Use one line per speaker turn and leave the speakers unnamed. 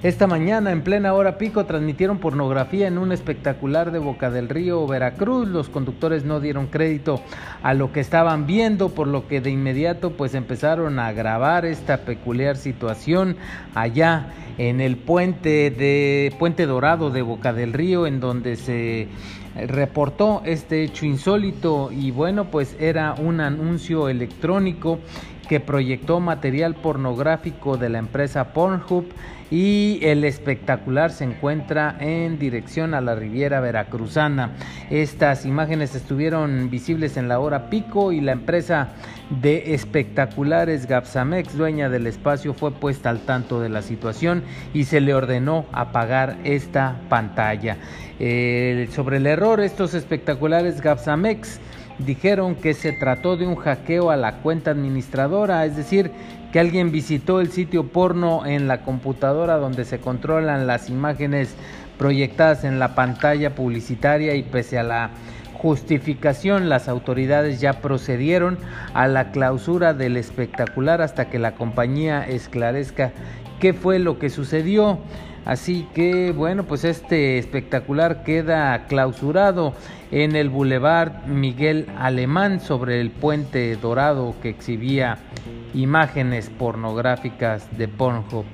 Esta mañana, en plena hora pico, transmitieron pornografía en un espectacular de Boca del Río, Veracruz. Los conductores no dieron crédito a lo que estaban viendo, por lo que de inmediato pues empezaron a grabar esta peculiar situación allá en el puente de Puente Dorado de Boca del Río, en donde se reportó este hecho insólito y bueno, pues era un anuncio electrónico que proyectó material pornográfico de la empresa Pornhub y el espectacular se encuentra en dirección a la Riviera Veracruzana. Estas imágenes estuvieron visibles en la hora pico y la empresa de espectaculares Gapsamex, dueña del espacio, fue puesta al tanto de la situación y se le ordenó apagar esta pantalla. sobre el error, estos espectaculares Gapsamex dijeron que se trató de un hackeo a la cuenta administradora, es decir, que alguien visitó el sitio porno en la computadora donde se controlan las imágenes proyectadas en la pantalla publicitaria y pese a la justificación las autoridades ya procedieron a la clausura del espectacular hasta que la compañía esclarezca qué fue lo que sucedió. Así que bueno, pues este espectacular queda clausurado en el Boulevard Miguel Alemán sobre el puente dorado que exhibía imágenes pornográficas de Pornhub.